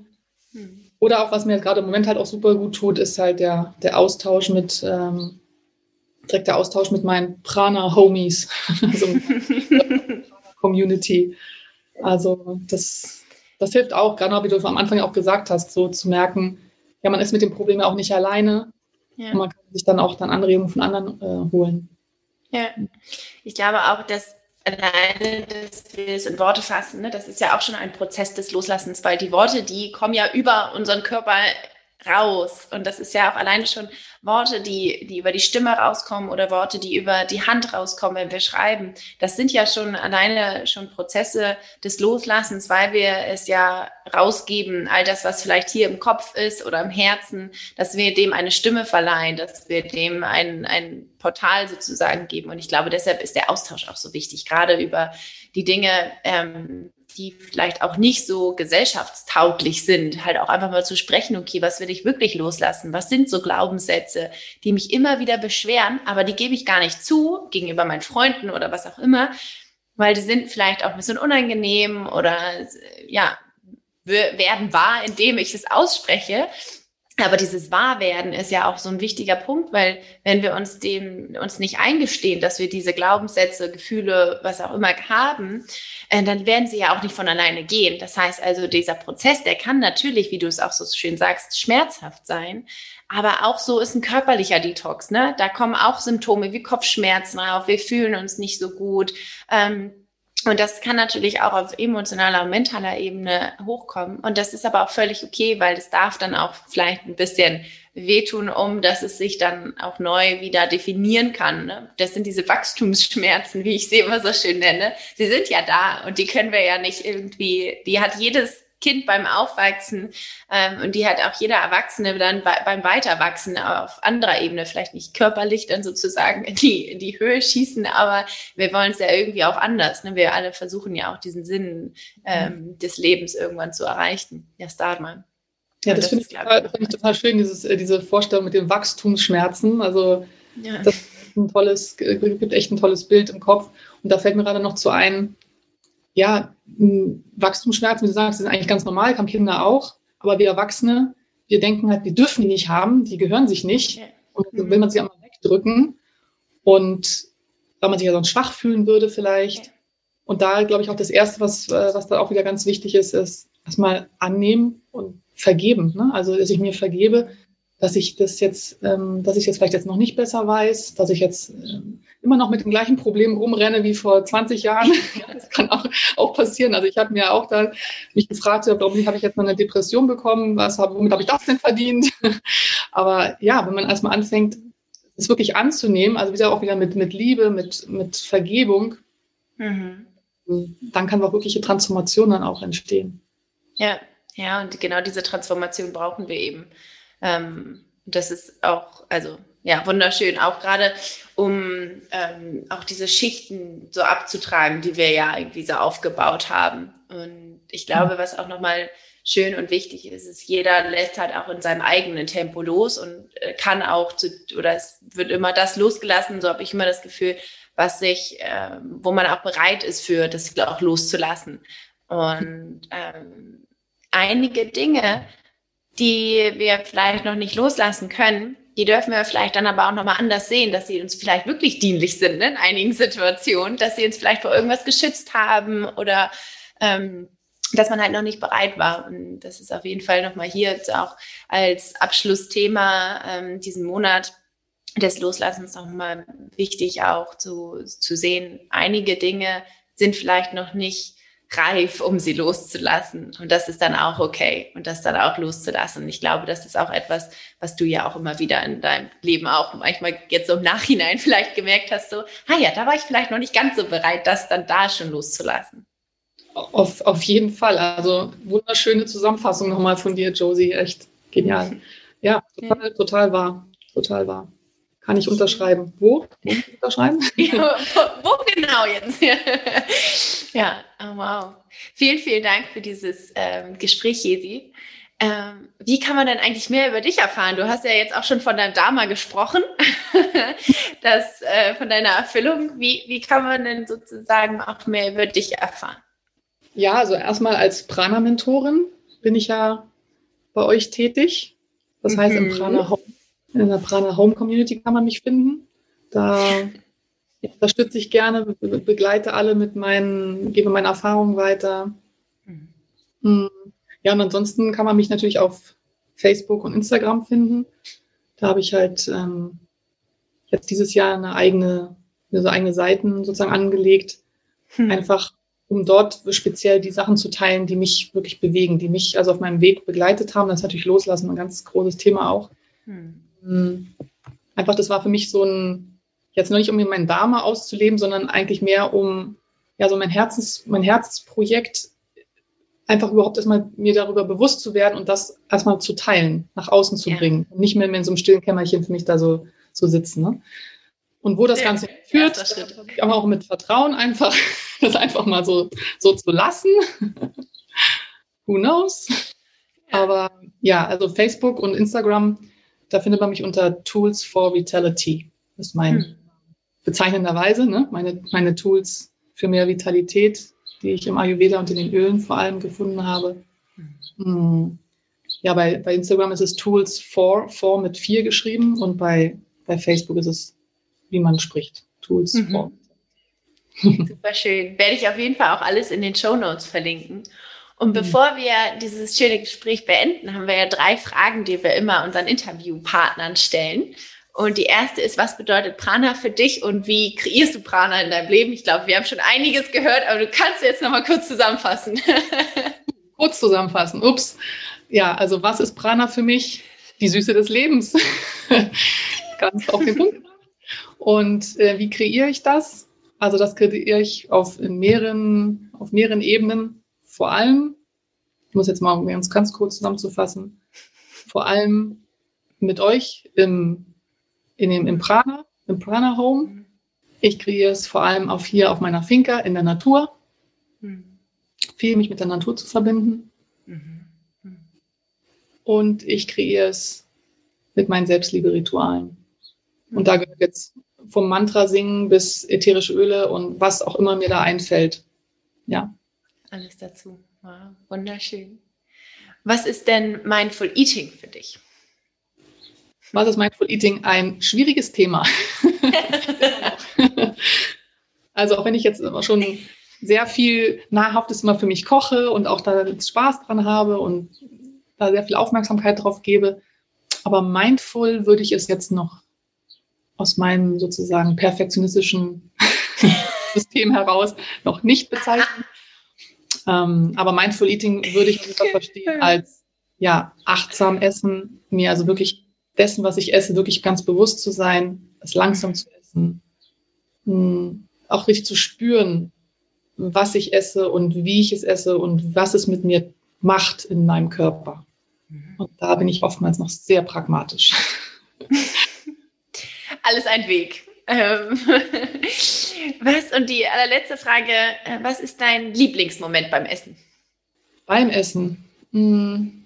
S2: Oder auch, was mir gerade im Moment halt auch super gut tut, ist halt der, der Austausch mit, ähm, direkt der Austausch mit meinen Prana-Homies. also Community. Also das, das hilft auch, gerade wie du am Anfang auch gesagt hast, so zu merken, ja, man ist mit dem Problem auch nicht alleine. Ja. Und man kann sich dann auch dann Anregungen von anderen äh, holen.
S1: Ja, ich glaube auch, dass alleine, dass wir es in Worte fassen, ne, das ist ja auch schon ein Prozess des Loslassens, weil die Worte, die kommen ja über unseren Körper raus. Und das ist ja auch alleine schon Worte, die, die über die Stimme rauskommen oder Worte, die über die Hand rauskommen, wenn wir schreiben. Das sind ja schon alleine schon Prozesse des Loslassens, weil wir es ja rausgeben, all das, was vielleicht hier im Kopf ist oder im Herzen, dass wir dem eine Stimme verleihen, dass wir dem ein, ein Portal sozusagen geben. Und ich glaube, deshalb ist der Austausch auch so wichtig, gerade über die Dinge, ähm, die vielleicht auch nicht so gesellschaftstauglich sind, halt auch einfach mal zu sprechen, okay, was will ich wirklich loslassen? Was sind so Glaubenssätze, die mich immer wieder beschweren, aber die gebe ich gar nicht zu gegenüber meinen Freunden oder was auch immer, weil die sind vielleicht auch ein bisschen unangenehm oder ja, werden wahr, indem ich es ausspreche. Aber dieses Wahrwerden ist ja auch so ein wichtiger Punkt, weil wenn wir uns dem uns nicht eingestehen, dass wir diese Glaubenssätze, Gefühle, was auch immer haben, äh, dann werden sie ja auch nicht von alleine gehen. Das heißt also, dieser Prozess, der kann natürlich, wie du es auch so schön sagst, schmerzhaft sein. Aber auch so ist ein körperlicher Detox. Ne? Da kommen auch Symptome wie Kopfschmerzen auf. Wir fühlen uns nicht so gut. Ähm, und das kann natürlich auch auf emotionaler und mentaler Ebene hochkommen. Und das ist aber auch völlig okay, weil es darf dann auch vielleicht ein bisschen wehtun, um dass es sich dann auch neu wieder definieren kann. Ne? Das sind diese Wachstumsschmerzen, wie ich sie immer so schön nenne. Sie sind ja da und die können wir ja nicht irgendwie, die hat jedes Kind beim Aufwachsen ähm, und die hat auch jeder Erwachsene dann bei, beim Weiterwachsen auf anderer Ebene, vielleicht nicht körperlich dann sozusagen in die, in die Höhe schießen, aber wir wollen es ja irgendwie auch anders. Ne? Wir alle versuchen ja auch diesen Sinn ähm, des Lebens irgendwann zu erreichen. Ja, start mal.
S2: Ja, das, das finde ich, total, find ich total schön, dieses, äh, diese Vorstellung mit den Wachstumsschmerzen. Also ja. das ein tolles, gibt echt ein tolles Bild im Kopf. Und da fällt mir gerade noch zu ein, ja, Wachstumsschmerzen, wie du sagst, sind eigentlich ganz normal, haben Kinder auch. Aber wir Erwachsene, wir denken halt, wir dürfen die nicht haben, die gehören sich nicht. Und dann will man sie auch mal wegdrücken. Und weil man sich ja sonst schwach fühlen würde vielleicht. Und da glaube ich auch das Erste, was, äh, was da auch wieder ganz wichtig ist, ist erstmal annehmen und vergeben. Ne? Also, dass ich mir vergebe, dass ich das jetzt, ähm, dass ich jetzt vielleicht jetzt noch nicht besser weiß, dass ich jetzt ähm, immer noch mit dem gleichen Problem rumrenne wie vor 20 Jahren. das kann auch, auch passieren. Also ich habe mir auch da mich gefragt, warum habe ich jetzt noch eine Depression bekommen? Was hab, womit habe ich das denn verdient? Aber ja, wenn man erstmal anfängt, es wirklich anzunehmen, also wieder auch wieder mit, mit Liebe, mit, mit Vergebung, mhm. dann kann auch wirkliche Transformation dann auch entstehen.
S1: Ja, ja, und genau diese Transformation brauchen wir eben. Ähm, das ist auch, also ja, wunderschön, auch gerade um ähm, auch diese Schichten so abzutragen, die wir ja irgendwie so aufgebaut haben. Und ich glaube, mhm. was auch nochmal schön und wichtig ist, ist, jeder lässt halt auch in seinem eigenen Tempo los und äh, kann auch zu, oder es wird immer das losgelassen, so habe ich immer das Gefühl, was sich, äh, wo man auch bereit ist für das auch loszulassen. Und ähm, einige Dinge, die wir vielleicht noch nicht loslassen können, die dürfen wir vielleicht dann aber auch nochmal anders sehen, dass sie uns vielleicht wirklich dienlich sind ne, in einigen Situationen, dass sie uns vielleicht vor irgendwas geschützt haben oder ähm, dass man halt noch nicht bereit war. Und das ist auf jeden Fall nochmal hier auch als Abschlussthema ähm, diesen Monat des Loslassens nochmal wichtig auch zu, zu sehen. Einige Dinge sind vielleicht noch nicht reif, um sie loszulassen. Und das ist dann auch okay und das dann auch loszulassen. Und ich glaube, das ist auch etwas, was du ja auch immer wieder in deinem Leben auch manchmal jetzt so im Nachhinein vielleicht gemerkt hast, so, ah ja, da war ich vielleicht noch nicht ganz so bereit, das dann da schon loszulassen.
S2: Auf, auf jeden Fall. Also wunderschöne Zusammenfassung nochmal von dir, Josie. Echt genial. Ja, total, total wahr. Total wahr. Kann ich unterschreiben. Wo? Wo unterschreiben?
S1: Ja, wo, wo, genau jetzt? ja, oh, wow. Vielen, vielen Dank für dieses ähm, Gespräch, Jesi. Ähm, wie kann man denn eigentlich mehr über dich erfahren? Du hast ja jetzt auch schon von deinem Dharma gesprochen, das, äh, von deiner Erfüllung. Wie, wie kann man denn sozusagen auch mehr über dich erfahren?
S2: Ja, also erstmal als Prana-Mentorin bin ich ja bei euch tätig. Das heißt, im mhm. Prana Home in der Prana Home Community kann man mich finden. Da unterstütze ich gerne, begleite alle mit meinen, gebe meine Erfahrungen weiter. Mhm. Ja, und ansonsten kann man mich natürlich auf Facebook und Instagram finden. Da habe ich halt ähm, jetzt dieses Jahr eine eigene so eigene Seiten sozusagen angelegt, hm. einfach um dort speziell die Sachen zu teilen, die mich wirklich bewegen, die mich also auf meinem Weg begleitet haben. Das ist natürlich Loslassen ein ganz großes Thema auch. Hm. hm. Einfach, das war für mich so ein, jetzt noch nicht um meinen Dharma auszuleben, sondern eigentlich mehr um, ja, so mein Herzens, mein Herzensprojekt einfach überhaupt erstmal mir darüber bewusst zu werden und das erstmal zu teilen, nach außen zu ja. bringen. Und nicht mehr in so einem stillen Kämmerchen für mich da so, so sitzen. Ne? Und wo das ja, Ganze führt, aber auch mit Vertrauen einfach, das einfach mal so, so zu lassen. Who knows? Aber ja, also Facebook und Instagram, da findet man mich unter Tools for Vitality. Das ist mein hm. Bezeichnenderweise, ne? meine, meine Tools für mehr Vitalität, die ich im Ayurveda und in den Ölen vor allem gefunden habe. Hm. Ja, bei, bei Instagram ist es Tools for, for mit vier geschrieben und bei, bei Facebook ist es, wie man spricht, Tools mhm. for.
S1: Super schön. Werde ich auf jeden Fall auch alles in den Show Notes verlinken. Und mhm. bevor wir dieses schöne Gespräch beenden, haben wir ja drei Fragen, die wir immer unseren Interviewpartnern stellen. Und die erste ist, was bedeutet Prana für dich und wie kreierst du Prana in deinem Leben? Ich glaube, wir haben schon einiges gehört, aber du kannst jetzt noch mal kurz zusammenfassen.
S2: kurz zusammenfassen. Ups. Ja, also was ist Prana für mich? Die Süße des Lebens. Ganz auf den Punkt. Und äh, wie kreiere ich das? Also das kreiere ich auf mehreren, auf mehreren Ebenen. Vor allem, ich muss jetzt mal, ganz, ganz kurz zusammenzufassen, vor allem mit euch im in dem, im Prana, im Prana Home. Ich kreiere es vor allem auf hier auf meiner Finca in der Natur. Mhm. Viel mich mit der Natur zu verbinden. Mhm. Mhm. Und ich kreiere es mit meinen Selbstliebe-Ritualen. Und da gehört jetzt vom Mantra singen bis ätherische Öle und was auch immer mir da einfällt. Ja.
S1: Alles dazu. Wow, wunderschön. Was ist denn Mindful Eating für dich?
S2: Was ist Mindful Eating? Ein schwieriges Thema. also auch wenn ich jetzt immer schon sehr viel nahrhaftes immer für mich koche und auch da Spaß dran habe und da sehr viel Aufmerksamkeit drauf gebe. Aber mindful würde ich es jetzt noch aus meinem sozusagen perfektionistischen System heraus noch nicht bezeichnen. Ähm, aber Mindful Eating würde ich verstehen als ja, achtsam essen, mir also wirklich dessen, was ich esse, wirklich ganz bewusst zu sein, es langsam zu essen, hm, auch richtig zu spüren, was ich esse und wie ich es esse und was es mit mir macht in meinem Körper. Mhm. Und da bin ich oftmals noch sehr pragmatisch.
S1: Alles ein Weg. Ähm, was und die allerletzte Frage: äh, Was ist dein Lieblingsmoment beim Essen?
S2: Beim Essen. Hm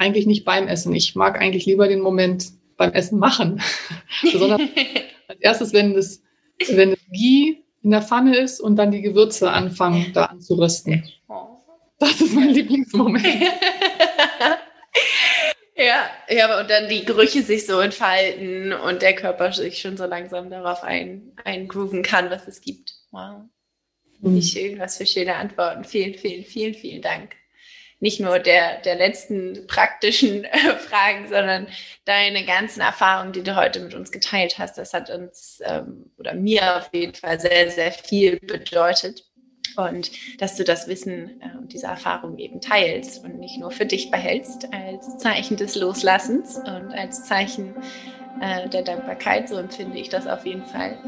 S2: eigentlich nicht beim Essen. Ich mag eigentlich lieber den Moment beim Essen machen. Besonders als erstes, wenn das, wenn das Ghee in der Pfanne ist und dann die Gewürze anfangen, da anzurösten. Das ist mein Lieblingsmoment.
S1: ja, ja, und dann die Gerüche sich so entfalten und der Körper sich schon so langsam darauf ein, eingrooven kann, was es gibt. Wow. Wie schön, was für schöne Antworten. Vielen, vielen, vielen, vielen Dank nicht nur der, der letzten praktischen äh, Fragen, sondern deine ganzen Erfahrungen, die du heute mit uns geteilt hast. Das hat uns ähm, oder mir auf jeden Fall sehr, sehr viel bedeutet. Und dass du das Wissen äh, und diese Erfahrung eben teilst und nicht nur für dich behältst als Zeichen des Loslassens und als Zeichen äh, der Dankbarkeit. So empfinde ich das auf jeden Fall.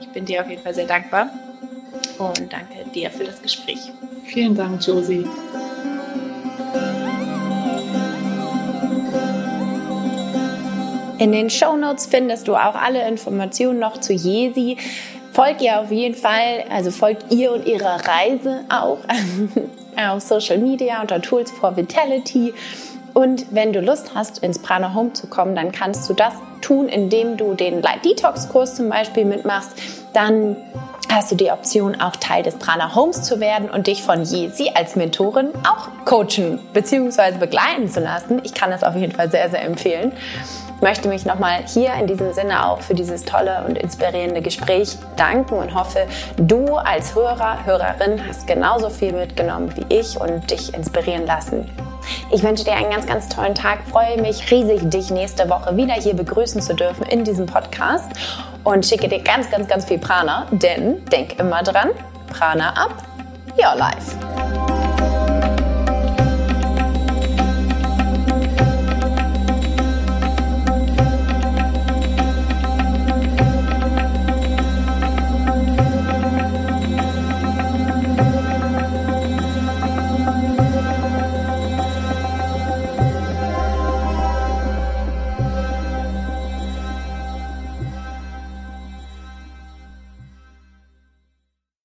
S1: Ich bin dir auf jeden Fall sehr dankbar und danke dir für das Gespräch.
S2: Vielen Dank, Josie.
S1: In den Show Notes findest du auch alle Informationen noch zu Jesi. Folgt ihr auf jeden Fall, also folgt ihr und ihrer Reise auch auf Social Media unter Tools for Vitality. Und wenn du Lust hast, ins Prana Home zu kommen, dann kannst du das tun, indem du den Light Detox Kurs zum Beispiel mitmachst. Dann hast du die Option, auch Teil des Prana Homes zu werden und dich von Jesi als Mentorin auch coachen bzw. begleiten zu lassen. Ich kann das auf jeden Fall sehr, sehr empfehlen möchte mich nochmal hier in diesem Sinne auch für dieses tolle und inspirierende Gespräch danken und hoffe, du als Hörer, Hörerin hast genauso viel mitgenommen wie ich und dich inspirieren lassen. Ich wünsche dir einen ganz, ganz tollen Tag. Freue mich riesig, dich nächste Woche wieder hier begrüßen zu dürfen in diesem Podcast. und schicke dir ganz, ganz, ganz viel Prana, denn denk immer dran, Prana up, your life.